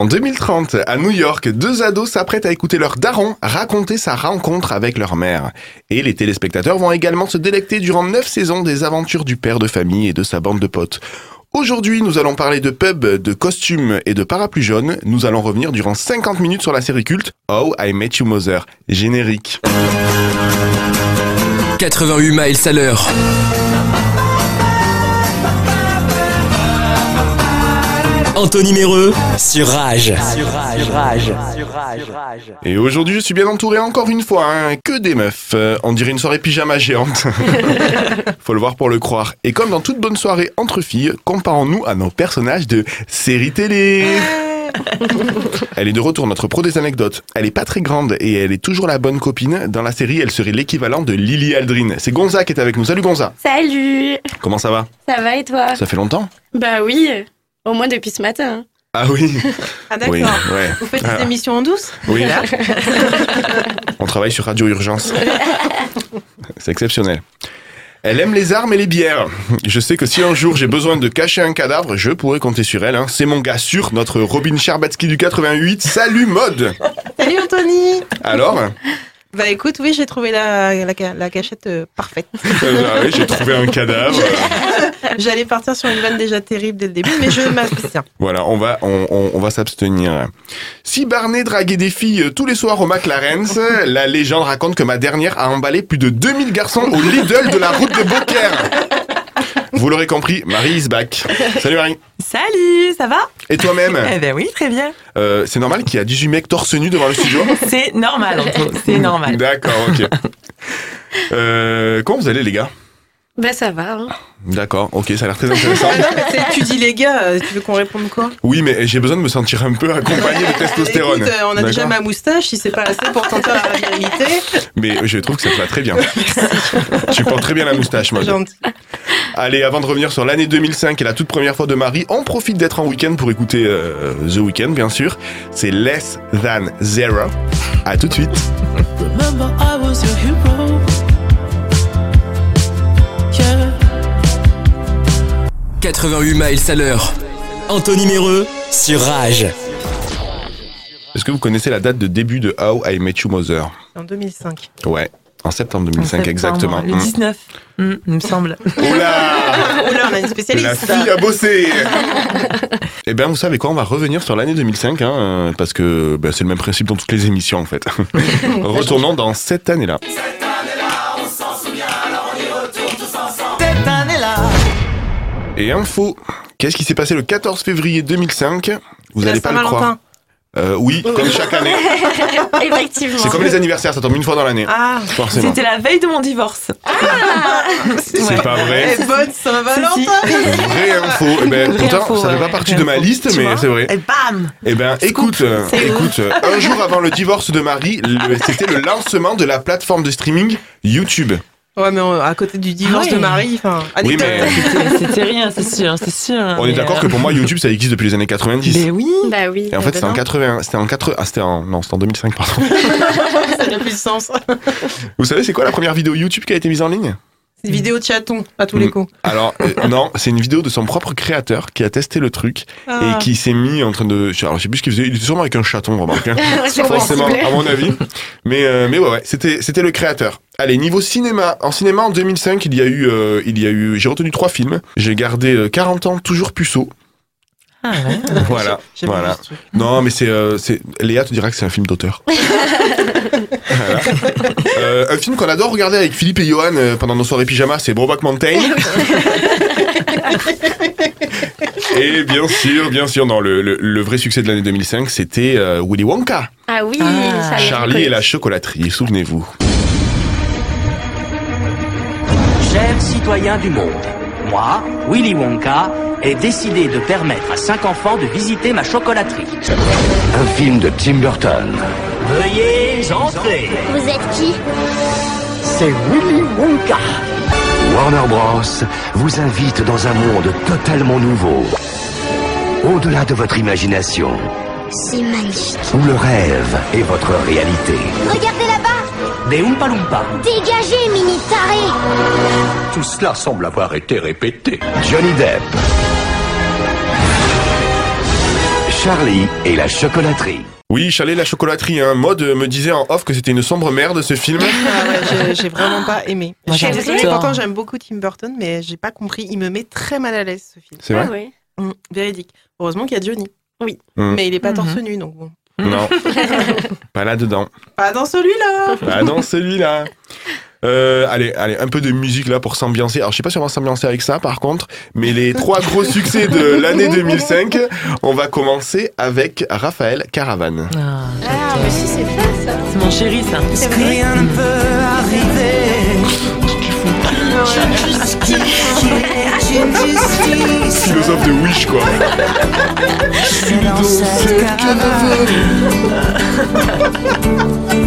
En 2030, à New York, deux ados s'apprêtent à écouter leur daron raconter sa rencontre avec leur mère. Et les téléspectateurs vont également se délecter durant neuf saisons des aventures du père de famille et de sa bande de potes. Aujourd'hui, nous allons parler de pub, de costumes et de parapluies jaunes. Nous allons revenir durant 50 minutes sur la série culte How I Met Your Mother. Générique. 88 miles à l'heure. Anthony Méreux sur Rage. Et aujourd'hui, je suis bien entouré encore une fois, hein, que des meufs. Euh, on dirait une soirée pyjama géante. Faut le voir pour le croire. Et comme dans toute bonne soirée entre filles, comparons-nous à nos personnages de série télé. Elle est de retour, notre pro des anecdotes. Elle est pas très grande et elle est toujours la bonne copine. Dans la série, elle serait l'équivalent de Lily Aldrin. C'est Gonza qui est avec nous. Salut Gonza. Salut Comment ça va? Ça va et toi? Ça fait longtemps? Bah oui, au moins depuis ce matin. Ah oui. Ah d'accord. Oui, ouais. Vous faites Ah. des émissions en douce Oui. On travaille sur Radio Urgence. C'est exceptionnel. Elle aime les armes et les bières. Je sais que si un jour j'ai besoin de cacher un cadavre, je pourrais compter sur elle. hein. C'est mon gars sûr, notre Robin Charbatsky du 88. Salut mode Salut Anthony Alors? Bah écoute, oui, j'ai trouvé la, la, la cachette euh, parfaite. Euh, ah oui, J'ai trouvé un cadavre. J'allais partir sur une vanne déjà terrible dès le début, mais je m'abstiens. Voilà, on va, on, on- on va s'abstenir. Si Barney draguait des filles tous les soirs au McLaren's, la légende raconte que ma dernière a emballé plus de 2000 garçons au Lidl de la route de Beaucaire. Vous l'aurez compris, Marie is back. Salut Marie. Salut, ça va? Et toi-même? Eh ben oui, très bien. Euh, C'est normal qu'il y a 18 mecs torse nu devant le studio? C'est normal, Anto, c'est normal. D'accord, ok. Euh, comment vous allez les gars? Bah ça va. Hein. D'accord, ok, ça a l'air très intéressant. Ah non, mais tu dis les gars, euh, tu veux qu'on réponde quoi? Oui, mais j'ai besoin de me sentir un peu accompagné de testostérone. Écoute, euh, on a déjà ma moustache, si c'est pas assez pour sentir la virilité. Mais je trouve que ça te va très bien. tu portes très bien la moustache, moi. Gentil. Allez, avant de revenir sur l'année 2005 et la toute première fois de Marie, on profite d'être en week-end pour écouter euh, The Weeknd, bien sûr. C'est Less Than Zero. À tout de suite. 88 miles à l'heure. Anthony Méreux sur Rage. Est-ce que vous connaissez la date de début de How I Met Your Mother? En 2005. Ouais, en septembre 2005 En septembre, exactement. Le Mm. 19, mm, il me semble. Oula Oh là, on a une La spécialiste. fille a bossé Eh bien, vous savez quoi On va revenir sur l'année 2005, hein, parce que ben, c'est le même principe dans toutes les émissions, en fait. Retournons dans cette année-là. Et info, qu'est-ce qui s'est passé le 14 février 2005 Vous n'allez pas le croire. Euh, oui, comme chaque année. Effectivement. C'est comme les anniversaires, ça tombe une fois dans l'année. Ah, Forcément. C'était la veille de mon divorce. C'est Ouais. pas vrai. est bonne Saint-Valentin. Vraie info. Eh ben, Vraie pourtant, info, ça fait ouais. pas partie de ma info. liste, Tu mais c'est vrai. Et bam Eh ben, écoute, euh, C'est écoute, euh, un jour avant le divorce de Marie, c'était le lancement de la plateforme de streaming YouTube. Ouais, mais on- à côté du divorce Ah ouais. de Marie, enfin, Oui, mais C'était- rien, c'est sûr, c'est sûr. on est d'accord euh, que pour moi, YouTube, ça existe depuis les années 90. Mais oui Bah oui. Et en fait, c'était en non. 80, c'était en 80, ah, c'était en, non, c'était en 2005, pardon. ça n'a plus de sens. Vous savez, c'est quoi la première vidéo YouTube qui a été mise en ligne? C'est une vidéo de chaton, à tous les Mm. coups. Alors, euh, non, c'est une vidéo de son propre créateur qui a testé le truc Ah. et qui s'est mis en train de, alors, je sais plus ce qu'il faisait, il était sûrement avec un chaton, remarque. hein. Forcément, à mon avis. Mais, euh, mais ouais, ouais, c'était, c'était le créateur. Allez, niveau cinéma. En cinéma, en 2005, il y a eu, euh, il y a eu, j'ai retenu trois films. J'ai gardé euh, 40 ans, toujours puceau. Ah ouais. Voilà. Voilà. Non, mais c'est, euh, c'est, Léa te dira que c'est un film d'auteur. Voilà. Euh, un film qu'on adore regarder avec Philippe et Johan euh, pendant nos soirées pyjama, c'est Broback Mountain. et bien sûr, bien sûr, non, le, le, le vrai succès de l'année 2005, c'était euh, Willy Wonka. Ah oui, Ah. Charlie et la chocolaterie, souvenez-vous. Chers citoyens du monde, moi, Willy Wonka, ai décidé de permettre à cinq enfants de visiter ma chocolaterie. Un film de Tim Burton. Veuillez entrer. Vous êtes qui C'est Willy Wonka. Warner Bros. vous invite dans un monde totalement nouveau. Au-delà de votre imagination, C'est magnifique. où le rêve est votre réalité. Regardez là-bas Des Oompa Loompa. Dégagez, mini taré Tout cela semble avoir été répété. Johnny Depp. Charlie et la chocolaterie. Oui, Chalet la chocolaterie. Hein. Maud me disait en off que c'était une sombre merde ce film. Ah ouais, j'ai- vraiment pas aimé. Moi, Je suis désolée, pourtant j'aime beaucoup Tim Burton, mais j'ai pas compris. Il me met très mal à l'aise ce film. C'est vrai Ah ouais. Mm, véridique. Heureusement qu'il y a Johnny. Oui. Mm. Mais il est pas Mhm. torse nu, donc bon. Non. Pas là-dedans. Pas dans celui-là Pas dans celui-là. Euh, allez, allez, un peu de musique là pour s'ambiancer. Alors, je sais pas si on va s'ambiancer avec ça par contre, mais les trois gros succès de l'année 2005, on va commencer avec Raphaël Caravane. Ah, Ah, mais si, c'est bien ça. c'est mon chéri, ça. C'est vrai. Philosophe de Wish quoi.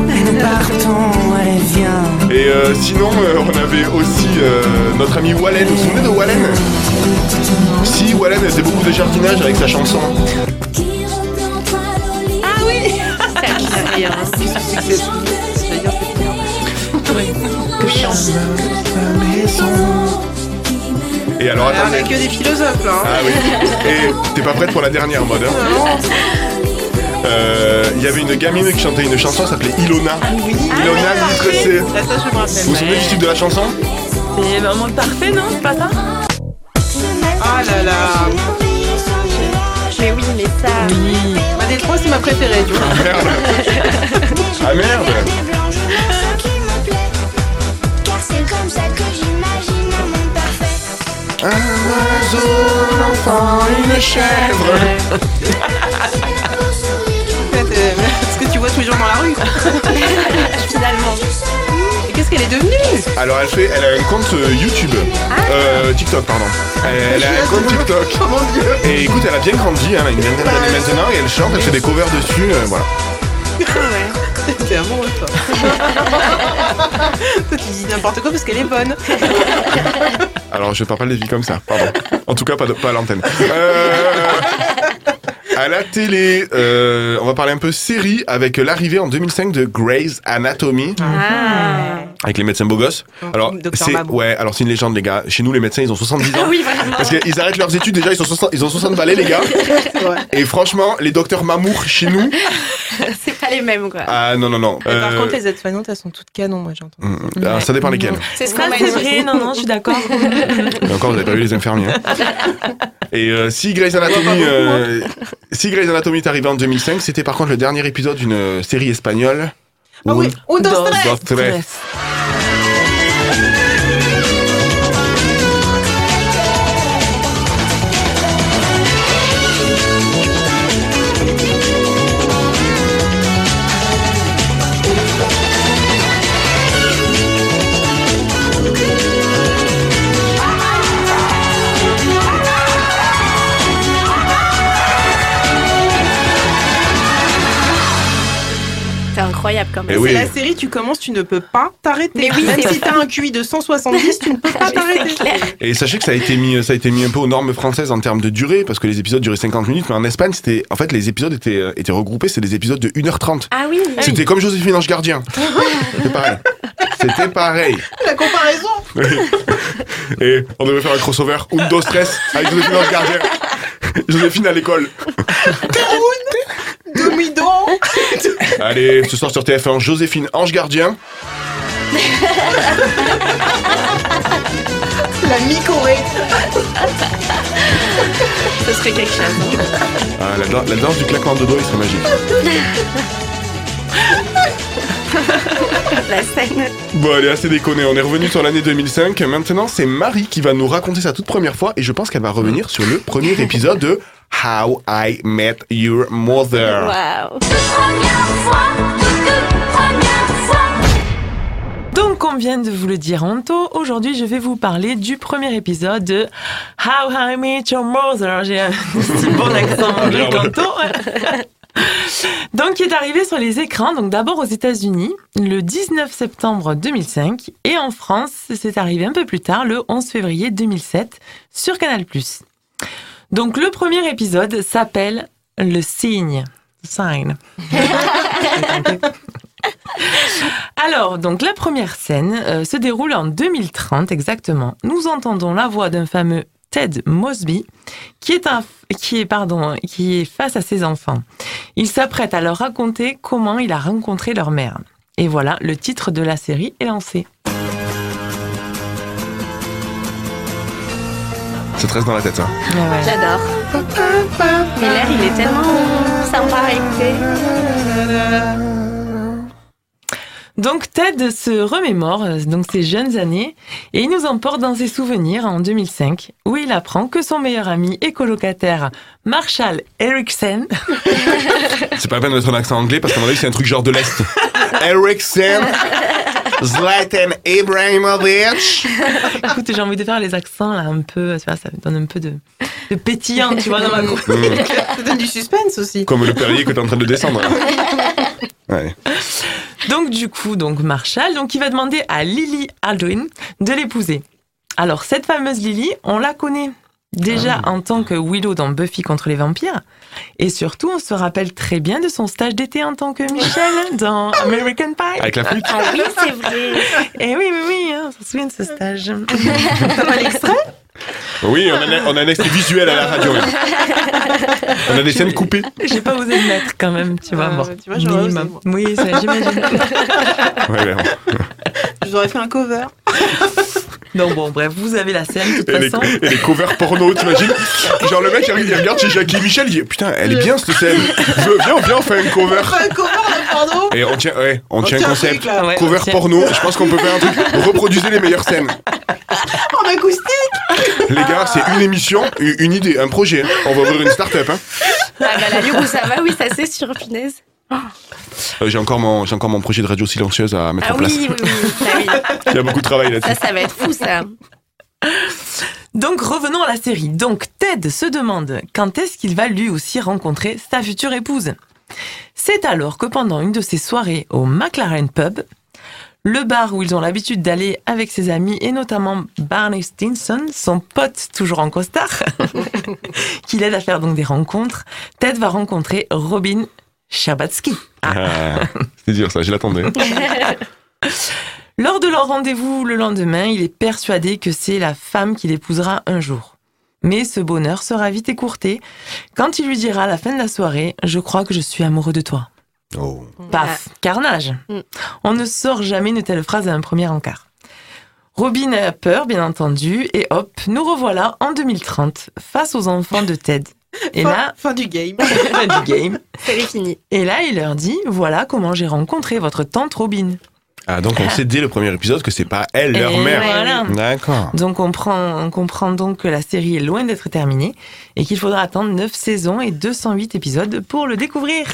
Et euh, sinon, euh, on avait aussi euh, notre ami Wallen. Vous vous souvenez de Wallen? Si, Wallen faisait beaucoup de jardinage avec sa chanson. Ah oui rien. Et alors, Ah, On attendez. a que des philosophes là. hein. Ah oui. Et t'es pas prête pour la dernière mode. hein? Euh, Il y avait une gamine qui chantait une chanson, elle s'appelait Ilona. Ilona litre C. Ah, ça, je me Vous rappelle. vous souvenez du titre de la chanson? C'est un monde parfait, non? C'est pas ça? Ah là là. Mais oui, mais ça. Oui. Ma des trois, c'est ma préférée, tu vois. Merde. Ah merde ça monde parfait. Un oiseau, un enfant, une chèvre. Que tu vois tous les jours dans la rue. Finalement. Et qu'est-ce qu'elle est devenue Alors elle fait, elle a un compte euh, YouTube, euh, TikTok pardon. Elle, elle a un compte TikTok. Oh mon dieu. Et écoute, elle a bien grandi, hein, elle a une vingtaine d'années maintenant, et elle chante, elle fait des covers dessus, euh, voilà. T'es amoureux, toi. toi, tu dis n'importe quoi parce qu'elle est bonne. Alors je parle pas des vies comme ça, pardon. En tout cas pas, de- pas à l'antenne. Euh, à la télé, euh, on va parler un peu série avec l'arrivée en 2005 de Grey's Anatomy Ah. Avec les médecins beaux gosses. Alors Docteur c'est ouais, alors c'est une légende les gars. Chez nous les médecins ils ont 70 ans. Ah oui, vraiment. Parce qu'ils arrêtent leurs études déjà, ils, sont 60 ils ont 60 balais les gars. Ouais. Et franchement, les docteurs Mamour chez nous, C'est pas les mêmes, quoi. ah non non non. Par Euh, contre, les aides-soignantes, elles sont toutes canons, moi, j'entends. hum, alors, ça dépend lesquels. C'est ce qu'on m'a vrai, non, non, je suis d'accord. Encore, vous n'avez pas vu les infirmiers. hein. Et euh, si Grey's Anatomy, euh, si Grey's Anatomy est arrivé en 2005, c'était par contre le dernier épisode d'une euh, série espagnole. Ah oui, ou dans Dos stress. Dos Tres. C'est incroyable quand même. oui. C'est la série, tu commences, tu ne peux pas t'arrêter. Mais oui, Même si t'as un QI de 170, tu ne peux pas t'arrêter. Et sachez que ça a été mis, ça a été mis un peu aux normes françaises en termes de durée, parce que les épisodes duraient 50 minutes, mais en Espagne, c'était, en fait, les épisodes étaient, euh, étaient regroupés, c'est des épisodes de 1h30. Ah oui. C'était comme Joséphine Ange Gardien. C'était pareil. C'était pareil. La comparaison. Et on devait faire un crossover Undo Stress avec Joséphine Ange Gardien. Joséphine à l'école. Allez, ce soir sur TF1, Joséphine Ange Gardien. La mi-corée. Ce serait quelque chose. Ah, la, dan- la danse du claquement de doigts, il serait magique. La scène. Bon, allez, assez déconné. On est revenu sur l'année 2005. Maintenant, c'est Marie qui va nous raconter sa toute première fois. Et je pense qu'elle va revenir sur le premier épisode de How I Met Your Mother. Waouh. Donc, on vient de vous le dire en tôt. Aujourd'hui, je vais vous parler du premier épisode de How I Met Your Mother. J'ai un si bon accent anglais tantôt. Donc, qui est arrivé sur les écrans. Donc, d'abord aux États-Unis le 19 septembre 2005 et en France, c'est arrivé un peu plus tard, le 11 février 2007 sur Canal+. Donc, le premier épisode s'appelle Le Signe. Sign. Alors, donc la première scène euh, se déroule en 2030 exactement. Nous entendons la voix d'un fameux Ted Mosby, qui est, un, qui est, pardon, qui est face à ses enfants. Il s'apprête à leur raconter comment il a rencontré leur mère. Et voilà, le titre de la série est lancé. Ça te reste dans la tête, ça. J'adore. Mais l'air, il est tellement sympa à écouter. Donc Ted se remémore euh, donc ses jeunes années et il nous emporte dans ses souvenirs en 2005 où il apprend que son meilleur ami et colocataire Marshall Erickson C'est pas la peine de mettre un accent anglais parce qu'à mon avis, c'est un truc genre de l'Est. Eriksen, Zlatan Ibrahimovic. Écoute, j'ai envie de faire les accents là un peu, ça me donne un peu de, de pétillant, tu vois, dans ma chronique. Mm. Ça donne du suspense aussi. Comme le Perrier que t'es en train de descendre. là. Ouais. Donc du coup, donc Marshall, donc il va demander à Lily Aldrin de l'épouser. Alors cette fameuse Lily, on la connaît déjà en tant que Willow dans Buffy contre les vampires, et surtout on se rappelle très bien de son stage d'été en tant que Michelle dans American Pie. Avec la flûte. Ah oui, c'est vrai. Et oui, oui, oui, hein, on se souvient de ce stage. T'as pas l'extrait Oui, on a, un- on a un extrait visuel à la radio. On a des scènes coupées. J'ai pas osé le mettre quand même, tu vois. Euh, bon, tu vois, j'aurais osé, minimum. moi. Oui, j'imagine. Ouais, ouais. Je vous aurais fait un cover. Donc bon, bref, vous avez la scène de toute Et les, façon. et les covers porno, t'imagines Genre le mec, il regarde- il regarde chez Jackie et Michel, il dit Putain, elle est bien cette scène. Viens, viens, on fait un cover. Pas un cover de porno Et on tient, ouais, on tient un tient un concept. truc, là. Ouais, Cover porno, je pense qu'on peut faire un truc. Reproduisez les meilleures scènes. en acoustique Les gars, c'est une émission, une une idée, un projet. On va ouvrir une start-up. Hein. Ah bah la où ça va, oui, ça c'est sûr, punaise. Euh, j'ai encore mon, j'ai encore mon projet de radio silencieuse à mettre Ah en place. oui, oui, oui. Ah oui. Il y a beaucoup de travail Ça, là-dessus. ça va être fou, ça. Donc revenons à la série. Donc Ted se demande quand est-ce qu'il va lui aussi rencontrer sa future épouse. C'est alors que pendant une de ses soirées au McLaren Pub, le bar où ils ont l'habitude d'aller avec ses amis et notamment Barney Stinson, son pote toujours en costard, qui l'aide à faire donc des rencontres, Ted va rencontrer Robin Scherbatsky. Ah, c'est dur ça, je l'attendais. Lors de leur rendez-vous le lendemain, il est persuadé que c'est la femme qu'il épousera un jour. Mais ce bonheur sera vite écourté quand il lui dira à la fin de la soirée Je crois que je suis amoureux de toi. Oh. Paf, carnage. Mm. On ne sort jamais une telle phrase à un premier encart. Robin a peur, bien entendu, et hop, nous revoilà en 2030 face aux enfants de Ted. Et fin, là, fin du game. fin du game. C'est fini. Et là, il leur dit Voilà comment j'ai rencontré votre tante Robin. Ah, donc on sait dès le premier épisode que c'est pas elle, leur Et mère. voilà. D'accord. Donc on, prend, on comprend donc que la série est loin d'être terminée et qu'il faudra attendre 9 saisons et 208 épisodes pour le découvrir.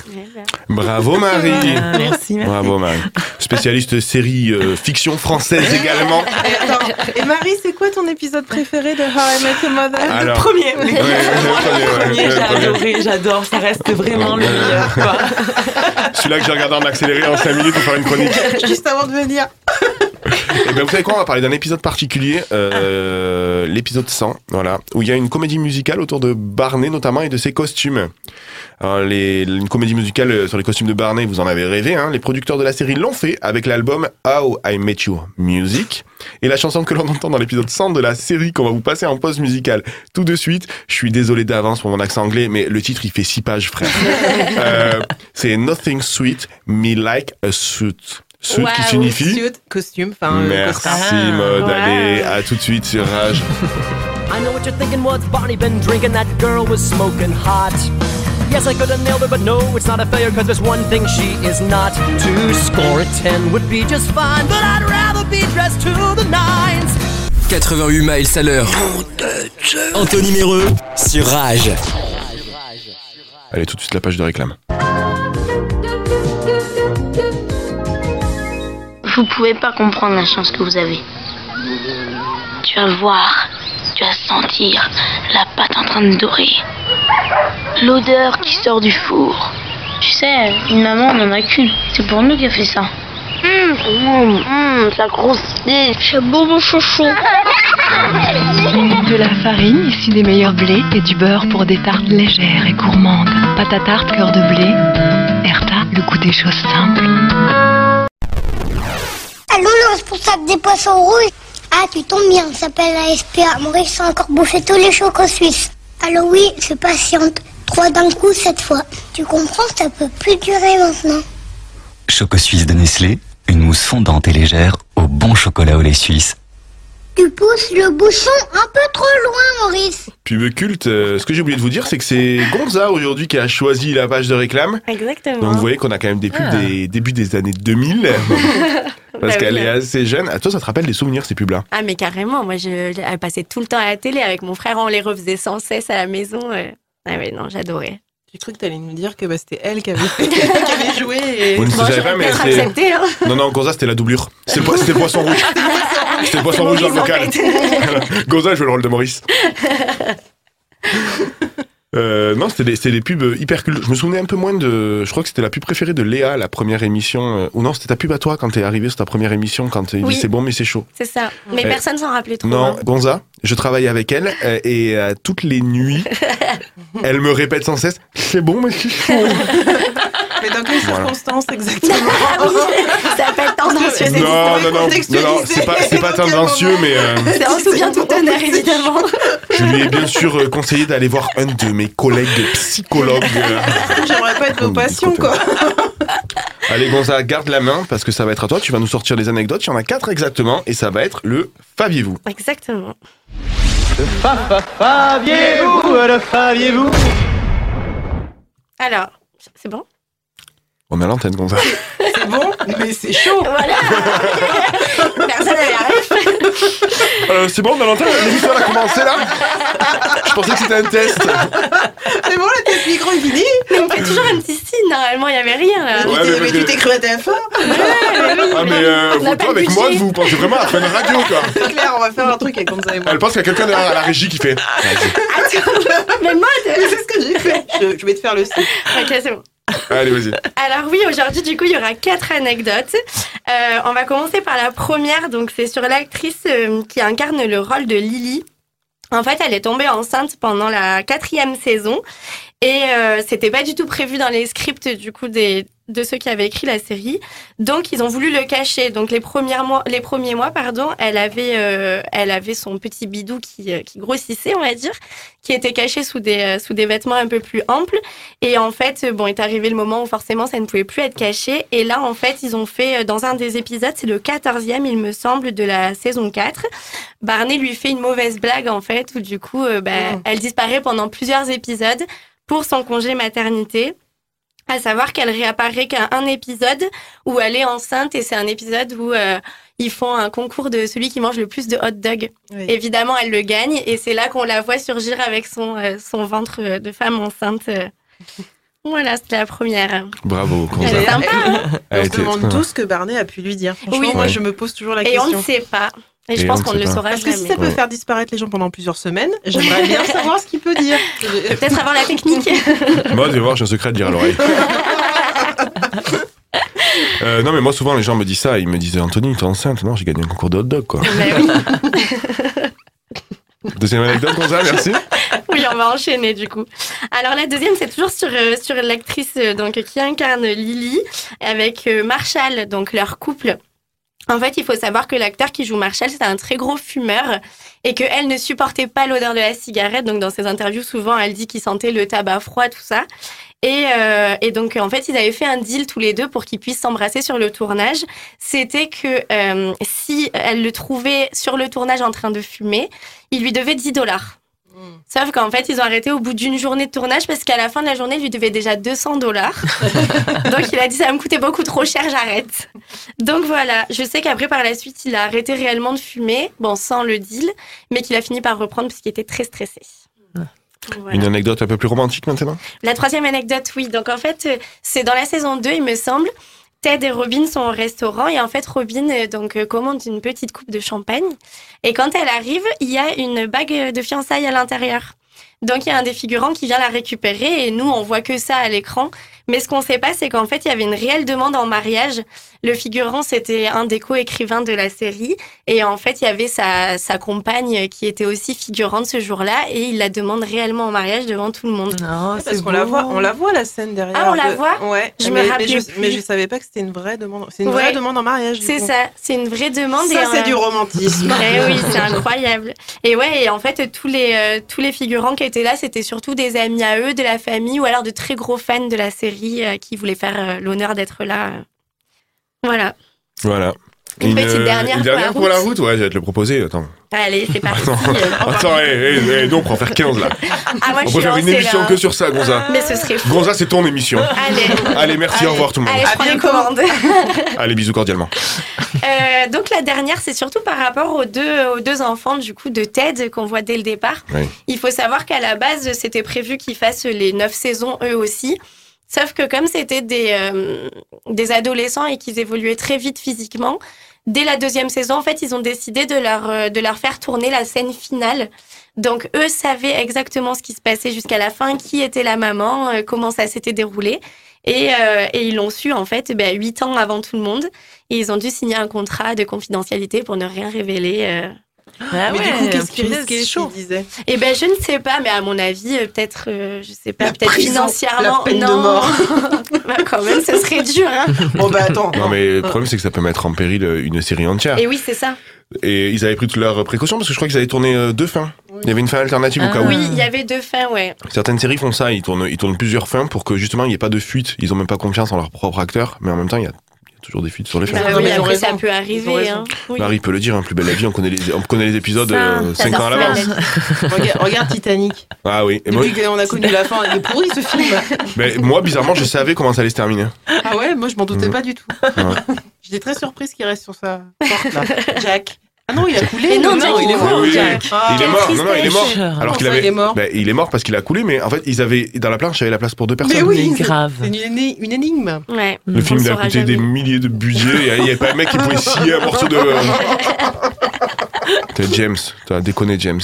Bravo Marie. Ah, merci, merci. Bravo Marie. Spécialiste série euh, fiction française également. Et, attends, et Marie, c'est quoi ton épisode préféré de How I Met Your Mother? Alors, Le premier, ouais, le premier, le premier, j'adore, ça reste vraiment le meilleur. Celui-là que j'ai regardé en accéléré en 5 minutes pour faire une chronique. Juste avant de venir. Et ben vous savez quoi, on va parler d'un épisode particulier, euh, l'épisode 100, voilà, où il y a une comédie musicale autour de Barney notamment et de ses costumes. Alors, les, une comédie musicale euh, sur les costumes de Barney, vous en avez rêvé, hein, les producteurs de la série l'ont fait avec l'album How I Met Your Music. Et la chanson que l'on entend dans l'épisode 100 de la série qu'on va vous passer en pause musicale tout de suite, je suis désolé d'avance pour mon accent anglais, mais le titre il fait six pages frère. Euh, c'est Nothing Sweet Me Like a Suit. Suit qui Waouh, signifie... Suit, costume, enfin. euh, Merci costard. mode, Ouais. allez, à tout de suite sur Rage. I know what you're thinking. What's Barney been drinking? That girl was smoking hot. Yes, I could have nailed it, but no, it's not a failure, cause there's one thing she is not. To score a 10 would be just fine, but I'd rather be dressed to the nines. 88 miles à l'heure. Anthony Méreux sur Rage. Allez, tout de suite la page de réclame. Vous pouvez pas comprendre la chance que vous avez. Tu vas voir, tu vas sentir la pâte en train de dorer. L'odeur qui sort du four. Tu sais, une maman n'en a qu'une. C'est pour nous qu'elle fait ça. Hum, hum, hum, la grosse. C'est beau mon chouchou. De la farine issue des meilleurs blés et du beurre pour des tartes légères et gourmandes. Pâte à tarte cœur de blé. Erta, le goût des choses simples. Allô, le responsable des poissons rouges Ah, tu tombes bien, ça s'appelle la SPA. Maurice a encore bouffé tous les chocos suisses. Alors oui, je patiente. Trois d'un coup cette fois. Tu comprends, ça peut plus durer maintenant. Choco Suisse de Nestlé, une mousse fondante et légère au bon chocolat au lait suisse. Tu pousses le bouchon un peu trop loin, Maurice. Pub culte, euh, ce que j'ai oublié de vous dire, c'est que c'est Gonza aujourd'hui qui a choisi la page de réclame. Exactement. Donc vous voyez qu'on a quand même des pubs Ah. des débuts des années 2000. parce Bah qu'elle oui. est assez jeune. À toi, ça te rappelle des souvenirs ces pubs-là? Ah, mais carrément. Moi, je, elle passait tout le temps à la télé avec mon frère. On les refaisait sans cesse à la maison. euh. Ah ouais, non, j'adorais. J'ai cru que t'allais nous dire que bah, c'était elle qui avait, qui avait joué. Et... Vous ne savez pas, mais accepté, hein. Non, non, Gonza, c'était la doublure. C'était le, po- c'était le poisson rouge. C'était le poisson rouge dans le local. Gonza joue le rôle de Maurice. Euh, non, c'était des, c'était des pubs hyper cultes. Je me souvenais un peu moins de. Je crois que c'était la pub préférée de Léa, la première émission. euh, Ou non, c'était ta pub à toi quand t'es arrivé sur ta première émission, quand il Oui. dit c'est bon, mais c'est chaud. C'est ça. Mais personne s'en rappelait trop. Non, hein. Gonza, je travaille avec elle euh, et euh, toutes les nuits, elle me répète sans cesse c'est bon, mais c'est chaud. Mais dans quelles Voilà. circonstances exactement Ah oui, ça s'appelle tendancieux. c'est Non, non, non, non, c'est pas, c'est pas tendancieux, mais euh, C'est en souvient tout honneur, évidemment. je lui ai bien sûr euh, conseillé d'aller voir un de mes collègues psychologues. euh. J'aimerais pas être vos Hum, patients, quoi. Allez, Gonza, garde la main parce que ça va être à toi. Tu vas nous sortir des anecdotes. Il y en a quatre exactement et ça va être le Faviez-vous. Exactement. Faviez-vous, le faviez-vous Alors, c'est bon? On a l'antenne, Gonza. C'est bon, mais c'est chaud. Voilà Personne n'avait Euh, c'est bon, on a l'antenne L'émission a commencé là Je pensais que c'était un test. C'est bon, la tête micro est finie. Mais on fait toujours un petit signe, normalement, il n'y avait rien là. Ouais, Mais mais t'es- mais tu que- t'es cru à TF1 Ah, mais euh, vous, toi, le avec moi, vous pensez vraiment à faire une radio, quoi. C'est clair, on va faire un truc avec Gonza et moi. Elle pense qu'il y a quelqu'un derrière à la régie qui fait. Vas-y. Mais mode C'est ce que j'ai fait. Je, je vais te faire le signe. Ok, c'est bon. Allez, vas-y. Alors oui, aujourd'hui, du coup, il y aura quatre anecdotes. Euh, on va commencer par la première. Donc, c'est sur l'actrice euh, qui incarne le rôle de Lily. En fait, elle est tombée enceinte pendant la quatrième saison et euh, c'était pas du tout prévu dans les scripts du coup des de ceux qui avaient écrit la série. Donc, ils ont voulu le cacher. Donc, les premiers mois, les premiers mois, pardon, elle avait, euh, elle avait son petit bidou qui, euh, qui grossissait, on va dire, qui était caché sous des, euh, sous des vêtements un peu plus amples. Et en fait, bon, est arrivé le moment où forcément ça ne pouvait plus être caché. Et là, en fait, ils ont fait, euh, dans un des épisodes, c'est le 14e, il me semble, de la saison 4. Barney lui fait une mauvaise blague, en fait, où du coup, euh, bah, Mm. elle disparaît pendant plusieurs épisodes pour son congé maternité. À savoir qu'elle réapparaît qu'à un épisode où elle est enceinte et c'est un épisode où euh, ils font un concours de celui qui mange le plus de hot dog. Oui. Évidemment, elle le gagne et c'est là qu'on la voit surgir avec son, euh, son ventre euh, de femme enceinte. Voilà, c'était la première. Bravo, Elle est sympa, hein Elle on se demande tous ce que Barney a pu lui dire. Franchement, Oui. moi, Ouais. je me pose toujours la Et on question. ne sait pas. Et, je pense qu'on ne le saura Parce que si jamais. ça peut Ouais. faire disparaître les gens pendant plusieurs semaines, j'aimerais bien savoir ce qu'il peut dire. Peut-être avoir la technique. Moi, je vais voir, j'ai un secret à dire à l'oreille. Euh, non, mais moi, souvent, les gens me disent ça. Ils me disent Anthony, t'es enceinte Non, j'ai gagné un concours de hot dog, quoi. Mais oui. Deuxième anecdote, Gonza, merci. Oui, on va enchaîner du coup. Alors la deuxième, c'est toujours sur euh, sur l'actrice euh, donc qui incarne Lily avec euh, Marshall, donc leur couple. En fait, il faut savoir que l'acteur qui joue Marshall, c'est un très gros fumeur et que elle ne supportait pas l'odeur de la cigarette. Donc dans ses interviews, souvent, elle dit qu'il sentait le tabac froid, tout ça. Et, euh, donc en fait, ils avaient fait un deal tous les deux pour qu'ils puissent s'embrasser sur le tournage. C'était que euh, si elle le trouvait sur le tournage en train de fumer, il lui devait 10 dollars. Sauf qu'en fait, ils ont arrêté au bout d'une journée de tournage parce qu'à la fin de la journée, il lui devait déjà 200 dollars. Donc il a dit ça va me coûter beaucoup trop cher, j'arrête. Donc voilà, je sais qu'après par la suite, il a arrêté réellement de fumer, bon sans le deal, mais qu'il a fini par reprendre parce qu'il était très stressé. Voilà. Une anecdote un peu plus romantique maintenant? La troisième anecdote, oui. Donc en fait, euh, c'est dans la saison 2, il me semble. Ted et Robin sont au restaurant et en fait Robin euh, donc euh, commande une petite coupe de champagne et quand elle arrive, il y a une bague de fiançailles à l'intérieur. Donc il y a un des figurants qui vient la récupérer et nous on voit que ça à l'écran, Mais ce qu'on sait pas, c'est qu'en fait, il y avait une réelle demande en mariage. Le figurant, c'était un des co-écrivains de la série. Et en fait, il y avait sa, sa compagne qui était aussi figurante ce jour-là. Et il la demande réellement en mariage devant tout le monde. Non, Parce qu'on la voit, on la voit la scène derrière. Ah, on la de- voit Ouais. Je me mais, rappelais mais je, plus. mais je savais pas que c'était une vraie demande. C'est une Ouais. vraie demande en mariage. C'est ça, c'est une vraie demande. Ça, et, c'est du romantisme. Eh oui, c'est incroyable. Et ouais, et en fait, tous les, euh, tous les figurants qui étaient là, c'était surtout des amis à eux, de la famille, ou alors de très gros fans de la série euh, qui voulaient faire euh, l'honneur d'être là. euh. Voilà. Voilà. Une petite dernière une pour la dernière pour la route. Ouais, je vais te le proposer. Attends. Allez, c'est parti. Attends, non, on peut en faire 15 là. Ah, moi, on peut faire une émission là. que sur ça, Gonza. Mais ce serait fou. Gonza, c'est ton émission. Allez. Allez, merci, au revoir tout le monde. Allez, je prends les commandes. Allez, bisous cordialement. Euh, donc la dernière, c'est surtout par rapport aux deux, aux deux enfants du coup de Ted qu'on voit dès le départ. Oui. Il faut savoir qu'à la base, c'était prévu qu'ils fassent les neuf saisons eux aussi. Sauf que comme c'était des, euh, des adolescents et qu'ils évoluaient très vite physiquement, dès la deuxième saison, en fait, ils ont décidé de leur, euh, de leur faire tourner la scène finale. Donc eux savaient exactement ce qui se passait jusqu'à la fin, qui était la maman, euh, comment ça s'était déroulé. Et, euh, et ils l'ont su en fait huit ans avant tout le monde. Et ils ont dû signer un contrat de confidentialité pour ne rien révéler. Euh. Ah mais ouais, du coup, qu'est-ce qu'il punaise, risquait chaud. qu'il disait Eh ben je ne sais pas, mais à mon avis, euh, peut-être, euh, je sais pas, peut-être financièrement. la peine de non. mort. Bah, quand même, ce serait dur. Hein. Bon, bah attends. Non, mais le problème, c'est que ça peut mettre en péril euh, une série entière. Et oui, c'est ça. Et ils avaient pris toutes leurs précautions parce que je crois qu'ils avaient tourné euh, deux fins. Il y avait une fin alternative au cas où. Oui, il y avait deux fins, ouais. Certaines séries font ça, ils tournent, ils tournent plusieurs fins pour que justement il n'y ait pas de fuite. Ils ont même pas confiance en leur propre acteur, mais en même temps il y a toujours des fuites sur les. Bah Non, oui, après, ça peut arriver. Hein. Oui. Marie peut le dire, hein, plus belle la vie, on connaît les, on connaît les épisodes Ça, 5 ans à l'avance. regarde, regarde Titanic. Ah oui, et moi, Depuis qu'on a connu la fin, il est pourri ce film. mais moi bizarrement je savais comment ça allait se terminer. Ah ouais, moi je m'en doutais Mhm. pas du tout. Ouais. J'étais très surprise qu'il reste sur sa porte là. Jack. Ah non, il a coulé. Non, Jack, il est mort. Oui, oui, Jack. oui. Ah. il est mort, non non il est mort. Alors qu'il avait, il est mort Ben, il est mort parce qu'il a coulé, mais en fait ils avaient dans la planche il y avait la place pour deux personnes. Mais oui, Mais c'est- grave. C'est une, une énigme. Ouais. Le On film a coûté des milliers de budgets, il n'y avait pas un mec qui pouvait scier un morceau de. T'es James, t'as déconné James.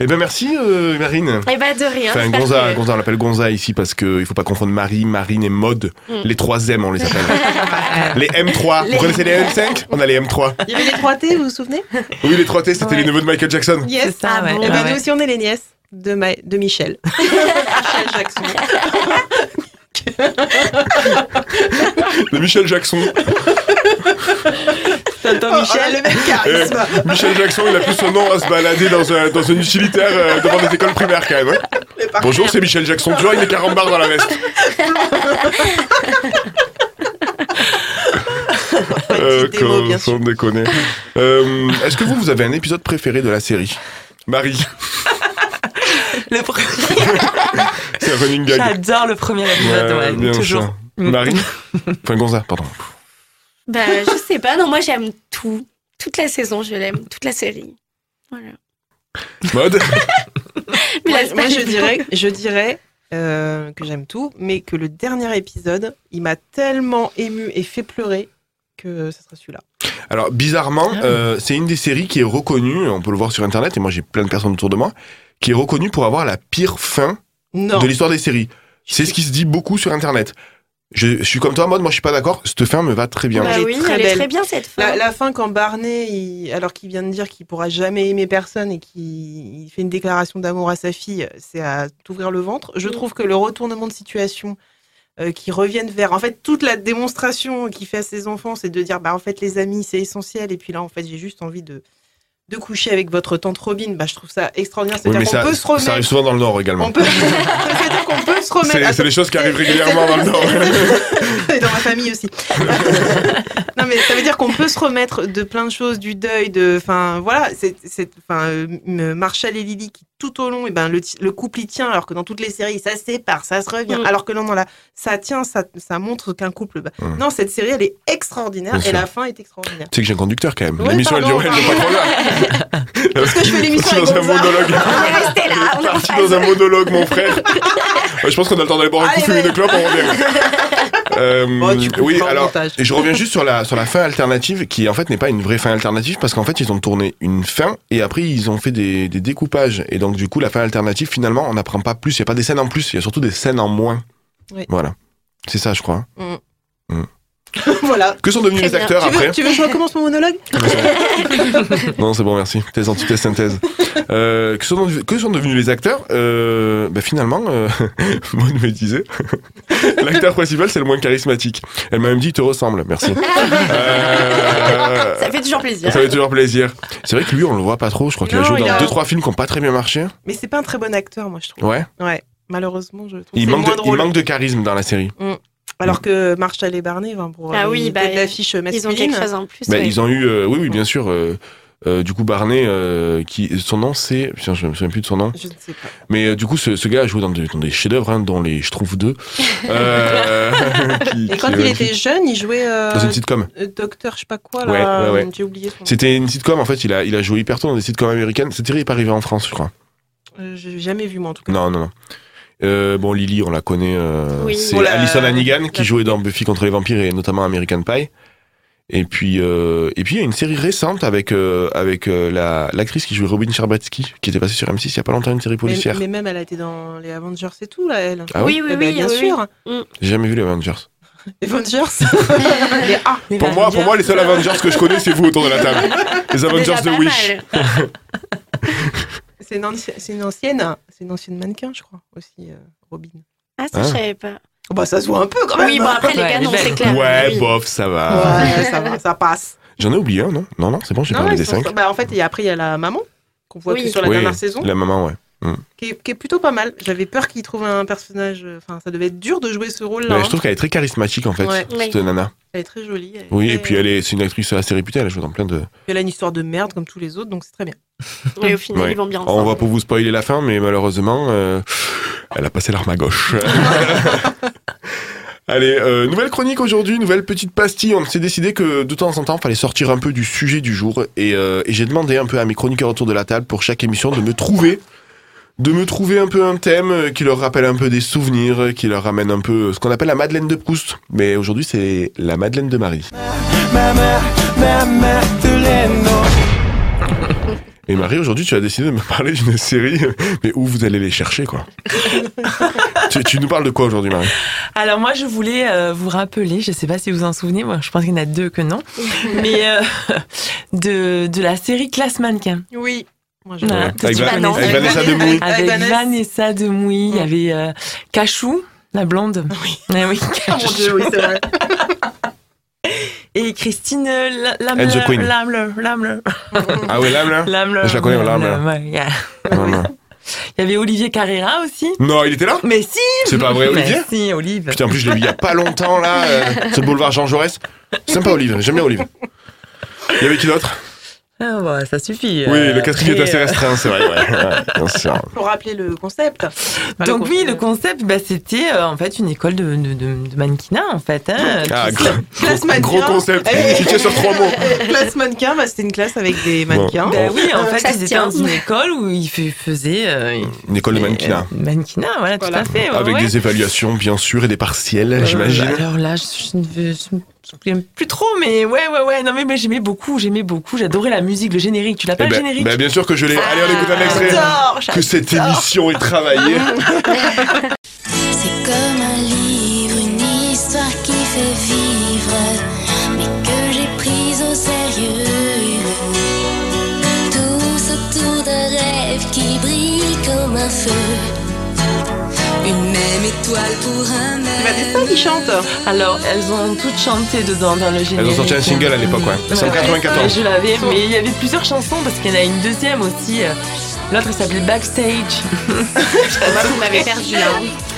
Eh ben merci euh, Marine. Eh ben de rien. Enfin, Gonza, que- Gonza, on l'appelle Gonza ici parce qu'il ne faut pas confondre Marie, Marine et Mode. Mm. Les trois M, on les appelle. les M3. Les- Vous connaissez les M5 On a les M3. Il y avait les 3T, vous vous souvenez? Oui, les 3T, c'était Ouais. les neveux de Michael Jackson. Yes. C'est ça, Ah ouais. bon Ah ben ouais. nous aussi on est les nièces de, Ma- de Michel. Michel Jackson. De Michel Jackson. Michel, le même Eh. Michel Jackson, il a plus son nom à se balader dans un, dans un utilitaire euh, devant des écoles primaires quand même. hein. Bonjour, c'est Michel Jackson. Tu vois, il met carambar dans la veste. Euh, démo, bien sans déconner. Euh, Est-ce que vous, vous avez un épisode préféré de la série? Marie, Le premier- c'est un running gag. J'adore le premier épisode, Ouais, ouais, toujours. ça. Marie Enfin, Gonza, pardon. Bah, je sais pas. Non, moi j'aime tout. Toute la saison, je l'aime. Toute la série. Voilà. Mode Mais Moi, je dirais, je dirais euh, que j'aime tout, mais que le dernier épisode, il m'a tellement ému et fait pleurer que ça sera celui-là. Alors, bizarrement, Ah. euh, c'est une des séries qui est reconnue, on peut le voir sur Internet, et moi j'ai plein de personnes autour de moi, qui est reconnue pour avoir la pire fin Non. de l'histoire des séries. C'est ce qui se dit beaucoup sur Internet. Je, je suis comme toi, en mode, moi je suis pas d'accord, cette fin me va très bien. Bah Elle est oui, très elle est belle. très bien cette fin. La, la fin quand Barney, il- alors qu'il vient de dire qu'il pourra jamais aimer personne et qu'il il fait une déclaration d'amour à sa fille, c'est à t'ouvrir le ventre. Je trouve que le retournement de situation euh, qui reviennent vers, en fait, toute la démonstration qu'il fait à ses enfants, c'est de dire, bah en fait les amis c'est essentiel et puis là en fait j'ai juste envie de de coucher avec votre tante Robin. Bah je trouve ça extraordinaire. Oui, mais qu'on ça, peut se remettre. ça arrive souvent dans le Nord également. On peut, c'est-à-dire qu'on peut se remettre. C'est c'est des choses qui arrivent régulièrement dans le Nord. Et dans ma famille aussi. non, mais ça veut dire qu'on peut se remettre de plein de choses, du deuil, de. Enfin, voilà, c'est. c'est- Enfin, euh, Marshall et Lily qui, tout au long, et ben, le, couple y tient, alors que dans toutes les séries, ça se sépare, ça se revient. Mm. Alors que non, non, là, ça tient, ça, ça montre qu'un couple. bah, Mm. Non, cette série, elle est extraordinaire Bien et sûr. la fin est extraordinaire. Tu sais que j'ai un conducteur quand même. Ouais, L'émission elle dure, elle pas trop. Parce que je fais l'émission avec dans un monologue. On est resté là, on est en Parti dans un monologue, mon frère. Ouais, je pense qu'on a le temps d'aller boire un coup, Allez, fumer ouais. une clope, on revient. Euh, Oh, tu oui, alors, montage. et je reviens juste sur la, sur la fin alternative, qui en fait n'est pas une vraie fin alternative, parce qu'en fait ils ont tourné une fin, et après ils ont fait des, des découpages. Et donc du coup, la fin alternative, finalement, on n'apprend pas plus, il n'y a pas des scènes en plus, il y a surtout des scènes en moins. Oui. Voilà. C'est ça, je crois. voilà. Que sont devenus les acteurs tu veux, après Tu veux que je recommence mon monologue Non, c'est bon, merci. Thèse, antithèse, synthèse. Euh, que, sont, que sont devenus les acteurs? Euh, bah, Finalement, euh, Maud me disait, l'acteur principal, c'est le moins charismatique. Elle m'a même dit, il te ressemble, merci. Euh, Ça fait toujours plaisir. ça fait toujours plaisir. C'est vrai que lui, on le voit pas trop. Je crois qu'il a joué il dans a- deux, trois films qui n'ont pas très bien marché. Mais c'est pas un très bon acteur, moi, je trouve. Ouais. Ouais. Malheureusement, je trouve Il c'est manque, moins de, il drôle. manque de charisme dans la série. Mm. Alors que Marshall et Barney, enfin, pour Ah euh, oui, une bah, tête d'affiche masculine. Ils ont quelque chose en plus. Bah, ouais. Ils ont eu, euh, oui, oui, bien sûr. euh, euh, du coup, Barney, euh, qui, son nom, c'est, putain, je me souviens plus de son nom. Je ne sais pas. Mais euh, du coup, ce, ce gars a joué dans, des- dans des chefs-d'œuvre, hein, dont les Je trouve deux. Euh, qui- Et quand qui- il était jeune, il jouait. euh, Dans une sitcom. Docteur, je sais pas quoi, Ouais, là. ouais, ouais. J'ai oublié son. C'était une sitcom, en fait, il a, il a joué hyper tôt dans des sitcoms américaines. Cette série n'est pas arrivée en France, je crois. Euh, J'ai jamais vu, moi, en tout cas. Non, non, non. Euh, bon, Lily, on la connaît. euh, Oui. c'est Alison Hannigan qui jouait dans Buffy contre les vampires et notamment American Pie. Et puis, euh, et puis il y a une série récente avec euh, avec euh, la l'actrice qui jouait Robin Scherbatsky, qui était passée sur M6 il y a pas longtemps, une série policière. mais même, elle a été dans les Avengers et tout, là, elle. Ah oui Oui, oui, Eh ben, oui. bien oui, sûr. oui. Mm. J'ai jamais vu les Avengers. Les Avengers. les A. Les Pour moi, pour moi, les seuls Avengers que je connais, c'est vous autour de la table. Les Avengers de Wish. C'est une, anci- c'est une ancienne, c'est une ancienne mannequin, je crois, aussi, euh, Robin. Ah, ça, Ah. je savais pas. Oh, bah, ça se voit un peu quand même. Oui, bon, après, les Ouais, canons, elle est c'est clair. Ouais, Oui. bof, ça va. Ouais, ça va, ça passe. J'en ai oublié un, non? Non, non, c'est bon, j'ai parlé des sont- cinq. bah, en fait, et après, il y a la maman, qu'on voit Oui. que sur la Oui, dernière saison, La maman, ouais. Mm. qui est, qui est plutôt pas mal. J'avais peur qu'il trouve un personnage. euh, Enfin, ça devait être dur de jouer ce rôle-là. Mais hein. je trouve qu'elle est très charismatique en fait, Ouais. cette nana. Elle est très jolie. elle est Oui, et puis elle est, c'est une actrice assez réputée, elle a joué dans plein de. Elle a une histoire de merde comme tous les autres, donc c'est très bien. Et au final, Ouais. ils vont bien On va pas vous spoiler la fin, mais malheureusement, euh, elle a passé l'arme à gauche. Allez, euh, nouvelle chronique aujourd'hui, nouvelle petite pastille. On s'est décidé que de temps en temps, il fallait sortir un peu du sujet du jour. Et, euh, et j'ai demandé un peu à mes chroniqueurs autour de la table pour chaque émission de me trouver, de me trouver un peu un thème qui leur rappelle un peu des souvenirs, qui leur ramène un peu ce qu'on appelle la Madeleine de Proust. Mais aujourd'hui, c'est la Madeleine de Marie. Et Marie, aujourd'hui, tu as décidé de me parler d'une série, mais où vous allez les chercher, quoi. tu, tu nous parles de quoi aujourd'hui, Marie? Alors moi, je voulais euh, vous rappeler, je sais pas si vous en souvenez, moi je pense qu'il y en a deux que non, mais euh, de, de la série Classe Mannequin. Oui. Moi, je... Voilà, Avec, Va- connais. avec Vanessa Demouy. Avec Vanessa. Vanessa Demouy, il y avait euh, Cachou, la blonde. Oui. Ah oui, Oh mon dieu, oui, c'est vrai. Et Christine La- And the Queen. Lamler. Lamler. Ah là, là Lamler. Je la connais, Lamler. Ouais, yeah. Il y avait Olivier Carrera aussi. Non, il était là Mais si C'est pas vrai, Olivier Mais si, Olive. Putain, en plus, je l'ai vu il y a pas longtemps, là, euh, le boulevard Jean Jaurès. Sympa, Olive, j'aime bien Olive. Il y avait qui d'autre? Ah bah, ça suffit. Oui, Euh, le casting est après, assez euh, restreint, c'est vrai, ouais, ouais, bien sûr. Pour rappeler le concept. Enfin, Donc le oui, le concept, bah, c'était euh, en fait une école de, de, de, de mannequinat en fait. Hein, Ah, gros, Classe gros, mannequin. gros concept, Eh, tu tiens sur trois mots. classe mannequin, bah, c'était une classe avec des mannequins. Ben oui, en fait, ils étaient dans une école où ils faisaient euh, Une école de mannequinat. euh, mannequinat, voilà, Voilà. tout à fait. ouais, Avec ouais. des évaluations, bien sûr, et des partiels, Euh, j'imagine. Alors là, je, je ne veux- je me souviens plus trop, mais ouais, ouais, ouais. Non mais, mais j'aimais beaucoup, j'aimais beaucoup. J'adorais la musique, le générique. Tu l'as pas Eh le ben, générique ben, bien sûr que je l'ai. Allez, on écoute un extrait. J'adore, Que cette émission est travaillée. C'est comme un C'est Vanessa qui chante. Alors, elles ont toutes chanté dedans dans le générique. Elles ont sorti un single à l'époque, ouais. C'est en Ouais, 94. Je l'avais, mais il y avait plusieurs chansons parce qu'il y en a une deuxième aussi. euh, L'autre, elle s'appelait Backstage. Vous m'avez perdu là.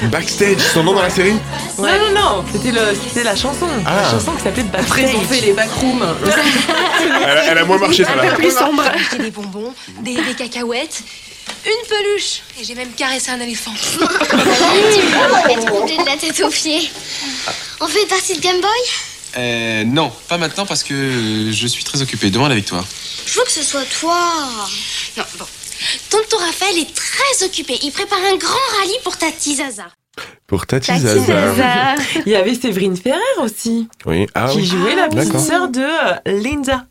Backstage, son nom dans la série? Non, non, non, c'était le- c'était la chanson. Ah. La chanson qui s'appelait Après, Backstage. ils ont fait les backrooms. elle, a- elle a moins marché, ça là. Plus sombre. Des bonbons, des, des cacahuètes, une peluche. Et j'ai même caressé un éléphant. Tu vois, on est troublé de la tête aux pieds. On fait partie de Game Boy? Euh, non, pas maintenant parce que je suis très occupé. Demande la victoire. Je veux que ce soit toi. Non, bon. Tonton Raphaël est très occupé. Il prépare un grand rallye pour ta Tizaza. Pour Tati Tati Zaza. Zaza. Il y avait Séverine Ferrer aussi, Oui, ah qui oui. jouait la petite sœur de euh, Linda,